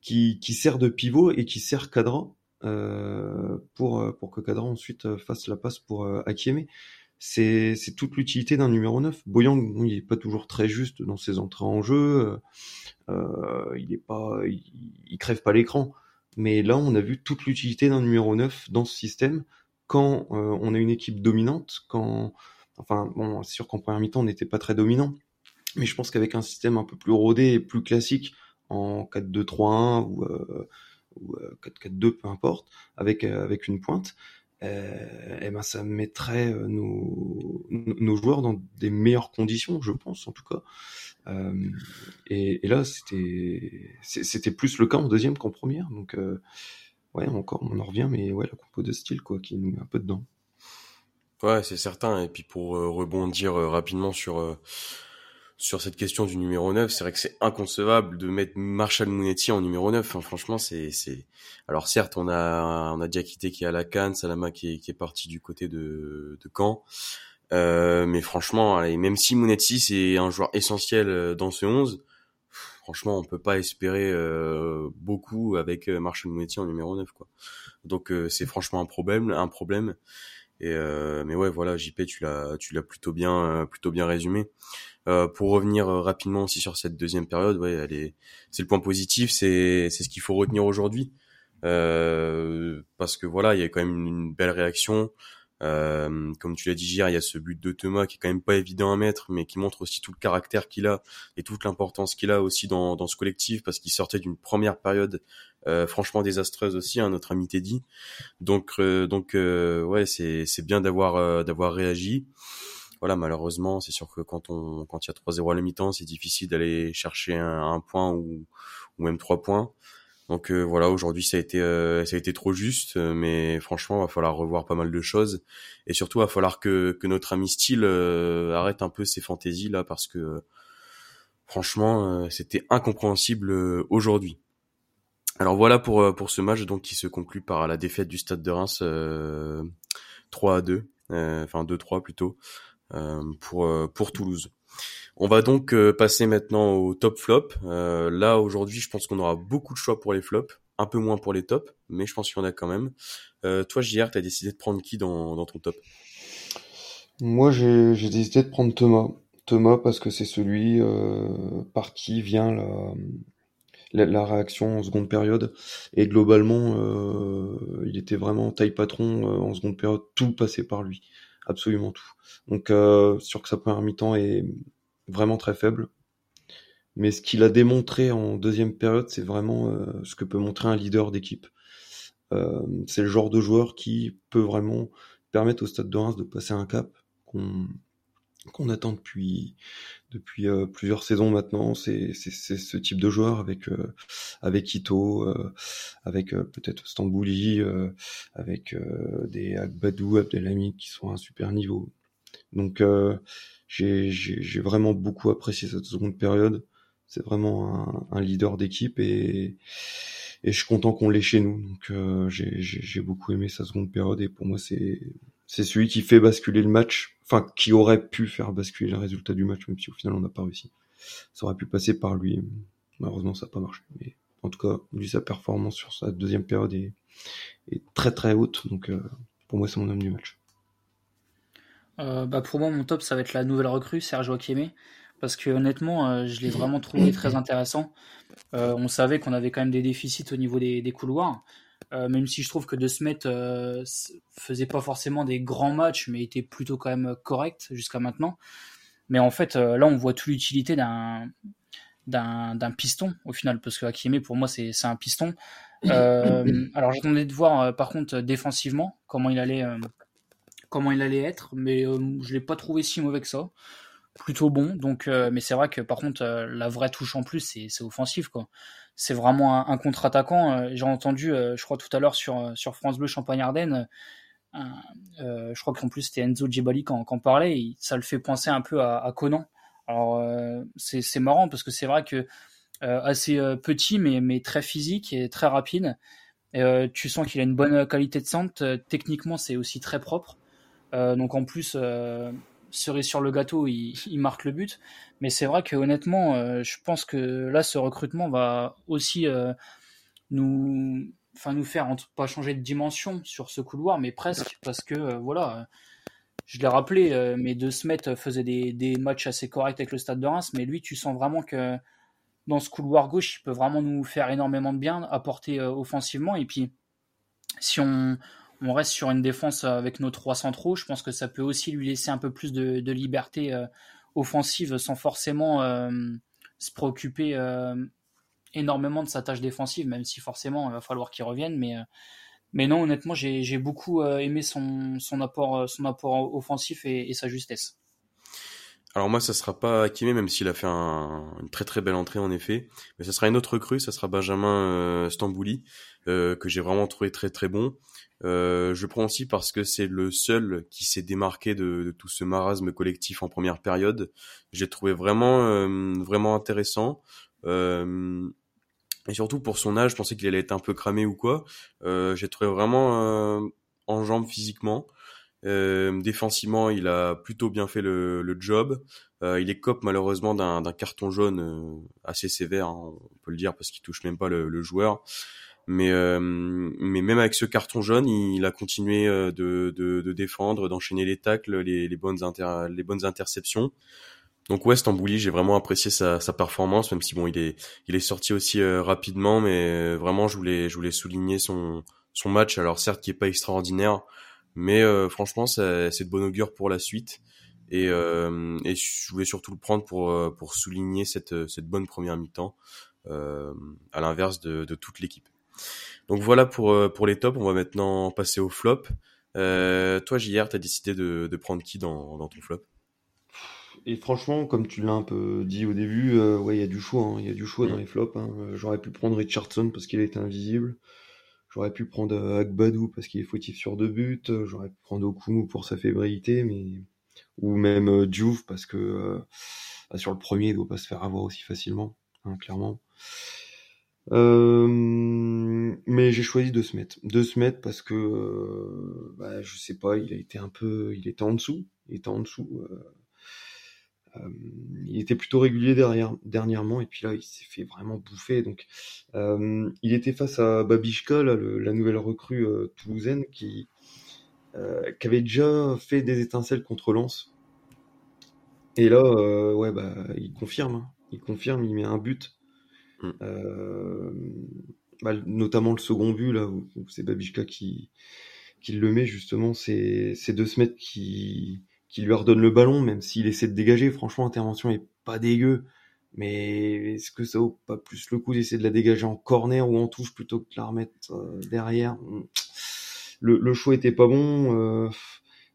qui, qui sert de pivot et qui sert Cadra euh, pour, pour que Cadra ensuite fasse la passe pour euh, Akieme. C'est, c'est toute l'utilité d'un numéro 9. Boyang, il est pas toujours très juste dans ses entrées en jeu. Euh, il est pas, il, crève pas l'écran. Mais là, on a vu toute l'utilité d'un numéro 9 dans ce système quand euh, on a une équipe dominante, quand, enfin, bon, c'est sûr qu'en première mi-temps, on n'était pas très dominant, mais je pense qu'avec un système un peu plus rodé et plus classique en 4-2-3-1 ou, euh, ou 4-4-2, euh, peu importe, avec, euh, avec une pointe, euh, eh ben ça mettrait nos, nos joueurs dans des meilleures conditions, je pense en tout cas. Et, là, c'était plus le cas en deuxième qu'en première. Donc, ouais, encore, on en revient, mais ouais, la compo de style, quoi, qui nous met un peu dedans. Ouais, c'est certain. Et puis pour rebondir rapidement sur sur cette question du numéro 9, c'est vrai que c'est inconcevable de mettre Marshall Mounetti en numéro 9. Enfin, franchement, c'est c'est alors certes, on a on a Diakité qui est à la Cannes, Salama qui est, qui est parti du côté de de Caen. Euh, mais franchement, allez, même si Mounetsi c'est un joueur essentiel euh, dans ce 11, franchement, on peut pas espérer euh, beaucoup avec euh, Marshall Mounetsi en numéro 9 quoi. Donc c'est franchement un problème, un problème. Et mais ouais, voilà, JP, tu l'as tu l'as plutôt bien plutôt bien résumé. pour revenir rapidement aussi sur cette deuxième période, ouais, elle est c'est le point positif, c'est c'est ce qu'il faut retenir aujourd'hui. parce que voilà, il y a quand même une belle réaction. Euh, comme tu l'as dit hier, il y a ce but de Thomas qui est quand même pas évident à mettre, mais qui montre aussi tout le caractère qu'il a et toute l'importance qu'il a aussi dans, dans ce collectif, parce qu'il sortait d'une première période euh, franchement désastreuse aussi, hein, notre ami Teddy. Donc, euh, donc euh, ouais, c'est c'est bien d'avoir euh, d'avoir réagi. Voilà, malheureusement, c'est sûr que quand on quand il y a 3-0 à la mi-temps, c'est difficile d'aller chercher un, un, point ou, ou même trois points. Donc euh, voilà, aujourd'hui ça a été euh, trop juste, euh, mais franchement, il va falloir revoir pas mal de choses et surtout il va falloir que notre ami Steele arrête un peu ses fantaisies là parce que franchement, c'était incompréhensible aujourd'hui. Alors voilà pour ce match qui se conclut par la défaite du Stade de Reims 3 à 2, enfin 2-3 plutôt pour Toulouse. On va donc euh, passer maintenant au top flop. Euh, là aujourd'hui, je pense qu'on aura beaucoup de choix pour les flops, un peu moins pour les tops, mais je pense qu'il y en a quand même. toi, JR, tu as décidé de prendre qui dans, ton top? Moi, j'ai décidé de prendre Thomas. Thomas parce que c'est celui par qui vient la, la, réaction en seconde période. Et globalement, euh, il était vraiment taille patron euh, en seconde période. Tout passait par lui, absolument tout. Donc, euh, sûr que sa première mi-temps est vraiment très faible. Mais ce qu'il a démontré en deuxième période, c'est vraiment euh, ce que peut montrer un leader d'équipe. c'est le genre de joueur qui peut vraiment permettre au Stade de Reims de passer un cap qu'on attend depuis depuis euh, plusieurs saisons maintenant. C'est ce type de joueur avec euh, avec Ito, euh, avec peut-être Stambouli, avec des Agbadou, Abdelhamid qui sont à un super niveau. Donc j'ai vraiment beaucoup apprécié cette seconde période. C'est vraiment un, un leader d'équipe et et je suis content qu'on l'ait chez nous. Donc j'ai beaucoup aimé sa seconde période et pour moi c'est c'est celui qui fait basculer le match, enfin qui aurait pu faire basculer le résultat du match, même si au final on n'a pas réussi. Ça aurait pu passer par lui. Malheureusement, ça n'a pas marché. Mais en tout cas, lui, sa performance sur sa deuxième période est, très très haute. Donc euh, pour moi, c'est mon homme du match. Euh, bah pour moi, mon top, ça va être la nouvelle recrue, Sergio Akeme. Parce que honnêtement, euh, je l'ai vraiment trouvé très intéressant. on savait qu'on avait quand même des déficits au niveau des couloirs. Euh, même si je trouve que De Smet euh, faisait pas forcément des grands matchs, mais était plutôt quand même correct jusqu'à maintenant. Mais en fait, euh, là, on voit toute l'utilité d'un d'un piston au final, parce que Hakimi, pour moi, c'est un piston. alors, j'attendais de voir, par contre, défensivement, comment il allait, comment il allait être, mais je l'ai pas trouvé si mauvais que ça plutôt bon. Donc, mais c'est vrai que par contre, la vraie touche en plus, c'est offensif quoi c'est vraiment un, contre-attaquant. Euh, j'ai entendu, euh, je crois tout à l'heure sur, euh, France Bleu Champagne-Ardenne, je crois qu'en plus c'était Enzo Gibali qui en, parlait, ça le fait penser un peu à, Conan. Alors c'est marrant parce que c'est vrai que assez petit mais très physique et très rapide. tu sens qu'il a une bonne qualité de centre. techniquement, c'est aussi très propre. donc en plus, cerise sur le gâteau, il, marque le but. Mais c'est vrai que honnêtement, euh, je pense que là, ce recrutement va aussi euh, nous, enfin nous faire pas changer de dimension sur ce couloir, mais presque parce que euh, voilà. Je l'ai rappelé, mais De Smet faisait des, des, matchs assez corrects avec le Stade de Reims, mais lui, tu sens vraiment que dans ce couloir gauche, il peut vraiment nous faire énormément de bien, apporter offensivement. Et puis, si on, on reste sur une défense avec nos trois centraux. Je pense que ça peut aussi lui laisser un peu plus de, liberté euh, offensive sans forcément euh, se préoccuper euh, énormément de sa tâche défensive, même si forcément il va falloir qu'il revienne. Mais, non, honnêtement, j'ai beaucoup aimé son, apport, son apport offensif et, sa justesse. Alors moi, ça sera pas Hakimi, même s'il a fait une très très belle entrée en effet. Mais ça sera une autre recrue, ça sera Benjamin Stambouli, que j'ai vraiment trouvé très très bon. Euh, je prends aussi parce que c'est le seul qui s'est démarqué de, de, tout ce marasme collectif en première période. J'ai trouvé vraiment euh, vraiment intéressant. Euh, et surtout pour son âge, je pensais qu'il allait être un peu cramé ou quoi. Euh, J'ai trouvé vraiment euh, en jambes physiquement. défensivement, il a plutôt bien fait le, le job. il est cop malheureusement d'un carton jaune assez sévère, hein, on peut le dire parce qu'il touche même pas le, le joueur. Mais, euh, mais même avec ce carton jaune, il a continué euh, de, de, de défendre, d'enchaîner les tacles, les, les, bonnes inter, les bonnes interceptions. Donc ouais, Stambouli, j'ai vraiment apprécié sa, sa, performance, même si bon, il est, il est sorti aussi euh, rapidement, mais vraiment, je voulais, je voulais souligner son, son match. Alors certes, qui est pas extraordinaire, mais franchement, c'est de bon augure pour la suite. Et, euh, et je voulais surtout le prendre pour, pour souligner cette, cette bonne première mi-temps, euh, à l'inverse de, de toute l'équipe. Donc voilà pour, euh, pour les tops. On va maintenant passer au flop. Euh, toi, JR, t'as décidé de, de, prendre qui dans, dans ton flop? Et franchement, comme tu l'as un peu dit au début, euh, ouais, il y a du choix. Hein. Il y a du choix dans mm. les flops. Hein. J'aurais pu prendre Richardson parce qu'il était invisible. J'aurais pu prendre Agbadou parce qu'il est fautif sur deux buts. J'aurais pu prendre Okumu pour sa fébrilité, mais ou même Diouf parce que bah, sur le premier, il doit pas se faire avoir aussi facilement, hein, clairement. Euh, mais j'ai choisi de se mettre, de se mettre parce que euh, bah, je sais pas, il a été un peu, il était en dessous, il était en dessous. Euh, Euh, il était plutôt régulier derrière, dernièrement, et puis là, il s'est fait vraiment bouffer. Donc, il était face à Babichka, la nouvelle recrue toulousaine, qui, qui avait déjà fait des étincelles contre Lens. Et là, ouais, bah, il confirme. Hein. Il confirme, il met un but. Mm. Bah, notamment le second but, là, c'est Babichka qui, qui le met, justement. C'est deux semaines qui qui lui redonne le ballon, même s'il essaie de dégager. Franchement, l'intervention est pas dégueu. Mais est-ce que ça vaut pas plus le coup d'essayer de la dégager en corner ou en touche plutôt que de la remettre euh, derrière? Le, le, choix était pas bon. Euh,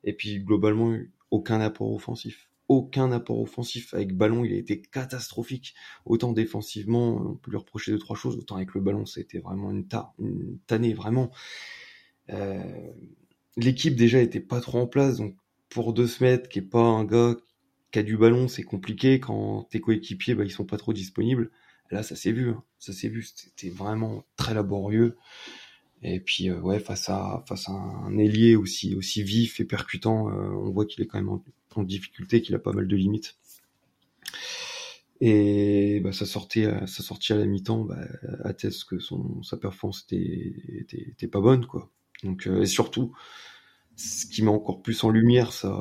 et puis globalement, aucun apport offensif. Aucun apport offensif. Avec ballon, il a été catastrophique. Autant défensivement, on peut lui reprocher deux, trois choses. Autant avec le ballon, c'était vraiment une, ta une tannée, vraiment. Euh, L'équipe déjà était pas trop en place, donc pour deux mètres, qui est pas un gars qui a du ballon, c'est compliqué quand tes coéquipiers, bah, ils sont pas trop disponibles. Là, ça s'est vu, hein. ça s'est vu, c'était vraiment très laborieux. Et puis, euh, ouais, face à face à un ailier aussi aussi vif et percutant, euh, on voit qu'il est quand même en, difficulté, qu'il a pas mal de limites. Et bah, ça sortait, ça sortit à la mi-temps, bah, atteste que son sa performance était, était, pas bonne, quoi. Donc, euh, et surtout, ce qui met encore plus en lumière sa,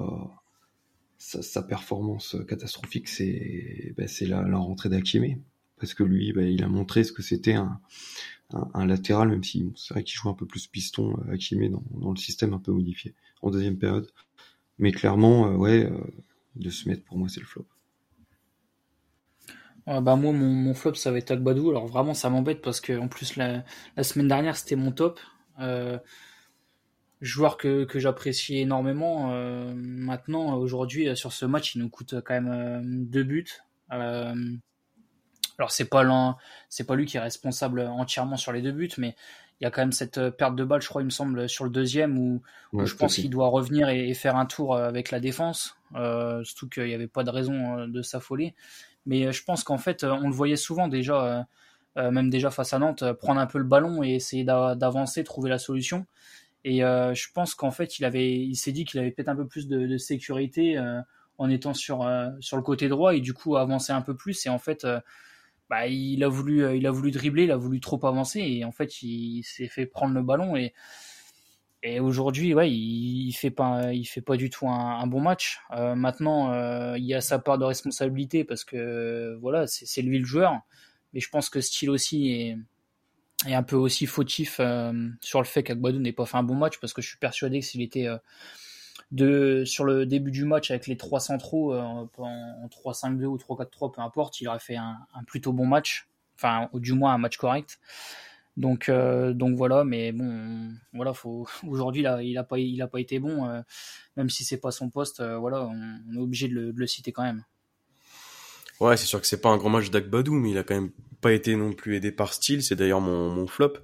sa, performance catastrophique, c'est ben, la, la, rentrée d'Akimé. Parce que lui, ben, il a montré ce que c'était un, un, latéral, même si c'est vrai qu'il joue un peu plus piston, euh, Akimé, dans, dans, le système un peu modifié, en deuxième période. Mais clairement, euh, ouais, euh, de se mettre, pour moi, c'est le flop. bah moi, mon, flop, ça va être Agbadou. Alors vraiment, ça m'embête parce que en plus, la, semaine dernière, c'était mon top. Euh, joueur que, que j'apprécie énormément. Maintenant, aujourd'hui, sur ce match, il nous coûte quand même deux buts. Euh, alors c'est pas c'est pas lui qui est responsable entièrement sur les deux buts, mais il y a quand même cette perte de balle, je crois, il me semble, sur le deuxième où, je pense qu'il doit revenir et, faire un tour avec la défense. Euh, surtout qu'il n'y avait pas de raison de s'affoler. Mais je pense qu'en fait, on le voyait souvent déjà, même déjà face à Nantes, prendre un peu le ballon et essayer d'avancer, trouver la solution. Et euh, je pense qu'en fait, il avait, il s'est dit qu'il avait peut-être un peu plus de, de sécurité euh, en étant sur euh, sur le côté droit et du coup avancer un peu plus. Et en fait, bah, il a voulu, il a voulu dribbler, il a voulu trop avancer et en fait, il, s'est fait prendre le ballon et et aujourd'hui, ouais, il, il, fait pas, il fait pas du tout un, bon match. Euh, maintenant, euh, il y a sa part de responsabilité parce que voilà, c'est lui le joueur. Mais je pense que Style aussi est, et un peu aussi fautif euh, sur le fait qu'Agbadou n'ait pas fait un bon match parce que je suis persuadé que s'il était euh, de, sur le début du match avec les trois centraux euh, en 3-5-2 ou 3-4-3, peu importe, il aurait fait un, plutôt bon match, enfin, du moins un match correct. Donc, donc voilà, mais bon, voilà, faut aujourd'hui là, il a pas, il a pas été bon, même si c'est pas son poste, voilà, on, est obligé de le, citer quand même. Ouais, c'est sûr que c'est pas un grand match d'Agbadou, mais il a quand même pas été non plus aidé par style. C'est d'ailleurs mon, mon flop.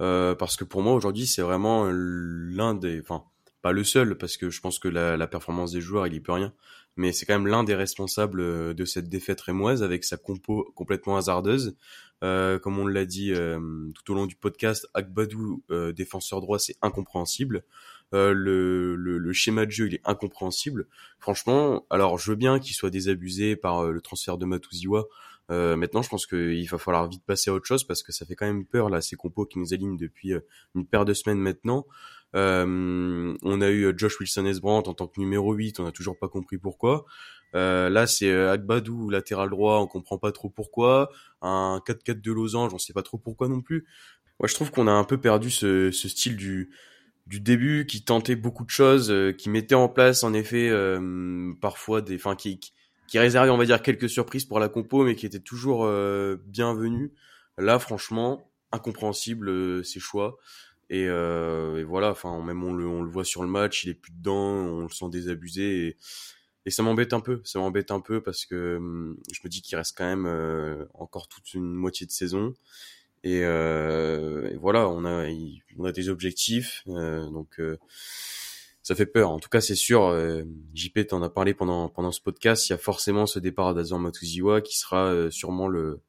Euh, parce que pour moi aujourd'hui c'est vraiment l'un des, enfin pas le seul parce que je pense que la, performance des joueurs il y peut rien, mais c'est quand même l'un des responsables euh, de cette défaite rémoise avec sa compo complètement hasardeuse. Euh, comme on l'a dit euh, tout au long du podcast, Akbadou euh, défenseur droit c'est incompréhensible. Le, schéma de jeu il est incompréhensible. Franchement, alors je veux bien qu'il soit désabusé par le transfert de Matuziwa euh, maintenant, je pense qu'il va falloir vite passer à autre chose parce que ça fait quand même peur là ces compos qui nous alignent depuis une paire de semaines maintenant. Euh, on a eu euh, Josh Wilson Esbrandt en tant que numéro 8, on n'a toujours pas compris pourquoi. Euh, là, c'est Agbadou latéral droit, on comprend pas trop pourquoi. Un 4-4 de losange, on sait pas trop pourquoi non plus. Moi, je trouve qu'on a un peu perdu ce, ce style du du début qui tentait beaucoup de choses, qui mettait en place en effet parfois des, enfin qui, qui réservait, on va dire, quelques surprises pour la compo, mais qui était toujours euh, bienvenu. Là, franchement, incompréhensible euh, ses choix. Et, euh, et, voilà, enfin, même on le, on le voit sur le match, il est plus dedans, on le sent désabusé. Et, et ça m'embête un peu, ça m'embête un peu parce que hum, je me dis qu'il reste quand même euh, encore toute une moitié de saison. Et, et voilà, on a, on a des objectifs, donc ça fait peur. En tout cas, c'est sûr. Euh, JP t'en a parlé pendant pendant ce podcast. Il y a forcément ce départ d'Azor Matuziwa qui sera euh, sûrement le,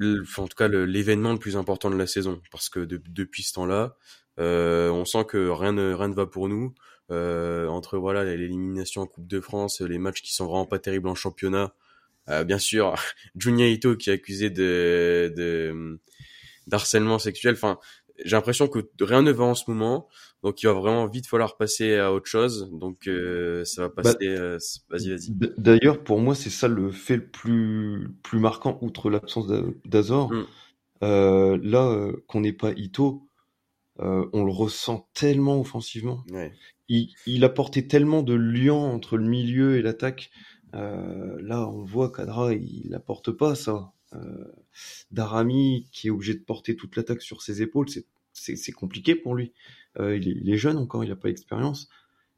en tout cas l'événement le, plus important de la saison parce que depuis ce temps-là, euh, on sent que rien ne rien ne va pour nous. entre voilà l'élimination en Coupe de France, les matchs qui sont vraiment pas terribles en championnat. bien sûr, Junya Ito qui est accusé de, de d'harcèlement sexuel. Enfin, j'ai l'impression que rien ne va en ce moment, donc il va vraiment vite falloir passer à autre chose. Donc euh, ça va passer. Bah, euh, vas-y, vas-y. D'ailleurs, pour moi, c'est ça le fait le plus plus marquant, outre l'absence d'Azor. Mm. Euh, là, qu'on n'ait pas Ito, on le ressent tellement offensivement. Ouais. Il, il apportait tellement de lien entre le milieu et l'attaque. là, on voit qu'Adra, il apporte pas ça. Darami qui est obligé de porter toute l'attaque sur ses épaules, c'est compliqué pour lui. Euh, il, est, jeune encore, il n'a pas d'expérience.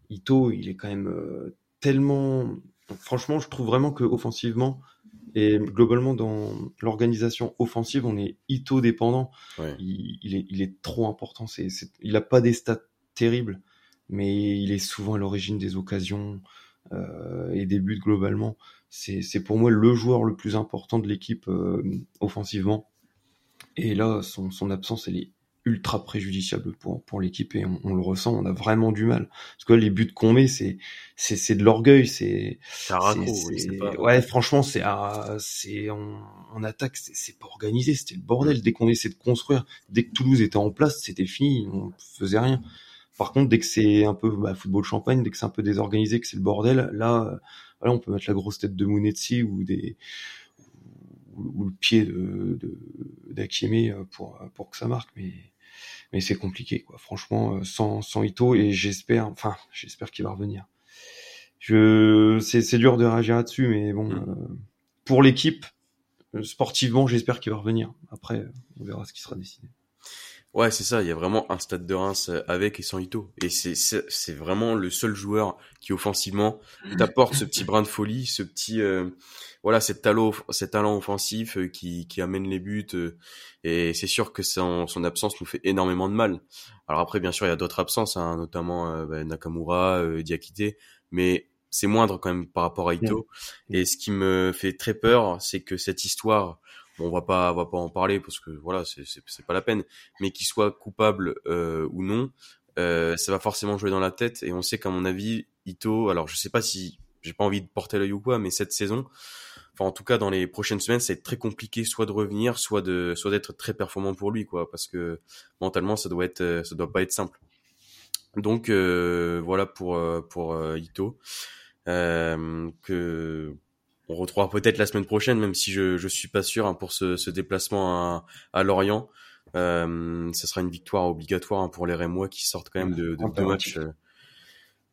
Ito, il est quand même euh, tellement. Franchement, je trouve vraiment que offensivement et globalement dans l'organisation offensive, on est Ito dépendant. Il, est, il, est, trop important. Il n'a pas des stats terribles, mais il est souvent à l'origine des occasions euh, et des buts globalement c'est pour moi le joueur le plus important de l'équipe euh, offensivement. Et là, son, son, absence, elle est ultra préjudiciable pour, pour l'équipe et on, le ressent, on a vraiment du mal. Parce que les buts qu'on met, c'est c'est de l'orgueil, c'est ouais, franchement, c'est c'est en, attaque, c'est pas organisé, c'était le bordel. Dès qu'on essaie de construire, dès que Toulouse était en place, c'était fini, on faisait rien. Par contre, dès que c'est un peu bah, football champagne, dès que c'est un peu désorganisé, que c'est le bordel, là voilà, on peut mettre la grosse tête de Munetsi ou des ou, le pied de d'Akime pour pour que ça marque, mais mais c'est compliqué quoi. Franchement, sans sans Ito et j'espère, enfin j'espère qu'il va revenir. Je c'est c'est dur de réagir là-dessus, mais bon, mm. euh, pour l'équipe sportivement, j'espère qu'il va revenir. Après, on verra ce qui sera décidé. Ouais, c'est ça. Il y a vraiment un stade de Reims euh, avec et sans Ito. Et c'est, c'est, vraiment le seul joueur qui, offensivement, t'apporte ce petit brin de folie, ce petit, euh, voilà, cet talent, cet talent offensif euh, qui, qui amène les buts. et c'est sûr que son, son absence nous fait énormément de mal. Alors après, bien sûr, il y a d'autres absences, hein, notamment bah, Nakamura, Diakité. Mais c'est moindre quand même par rapport à Ito. Et ce qui me fait très peur, c'est que cette histoire on va pas, on va pas en parler parce que voilà, c'est c'est pas la peine. Mais qu'il soit coupable euh, ou non, euh, ça va forcément jouer dans la tête. Et on sait qu'à mon avis, Ito, alors je sais pas si j'ai pas envie de porter l'œil ou quoi, mais cette saison, enfin en tout cas dans les prochaines semaines, c'est très compliqué soit de revenir, soit de, soit d'être très performant pour lui, quoi, parce que mentalement ça doit être, ça doit pas être simple. Donc euh, voilà pour pour Ito. que on retrouvera peut-être la semaine prochaine, même si je je suis pas sûr hein, pour ce, ce, déplacement à, à Lorient. Euh, ça sera une victoire obligatoire hein, pour les Rémois qui sortent quand même de, de deux matchs euh,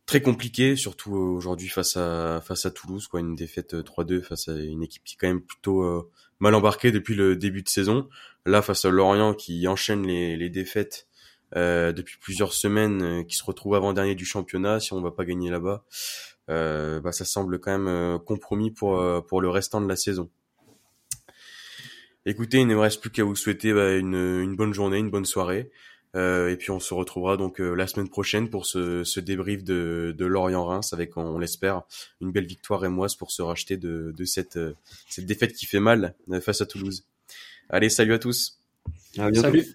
très compliqués, surtout aujourd'hui face à face à Toulouse, quoi, une défaite 3-2 euh, face à une équipe qui est quand même plutôt euh, mal embarquée depuis le début de saison. Là, face à Lorient qui enchaîne les, les défaites euh, depuis plusieurs semaines, qui se retrouve avant dernier du championnat, si on va pas gagner là-bas euh, bah, ça semble quand même euh, compromis pour euh, pour le restant de la saison. Écoutez, il ne me reste plus qu'à vous souhaiter bah, une, une, bonne journée, une bonne soirée. Euh, et puis on se retrouvera donc la semaine prochaine pour ce, ce débrief de, de Lorient-Reims avec, on, l'espère, une belle victoire rémoise pour se racheter de, de cette, cette défaite qui fait mal face à Toulouse. Allez, salut à tous. À bientôt. Salut.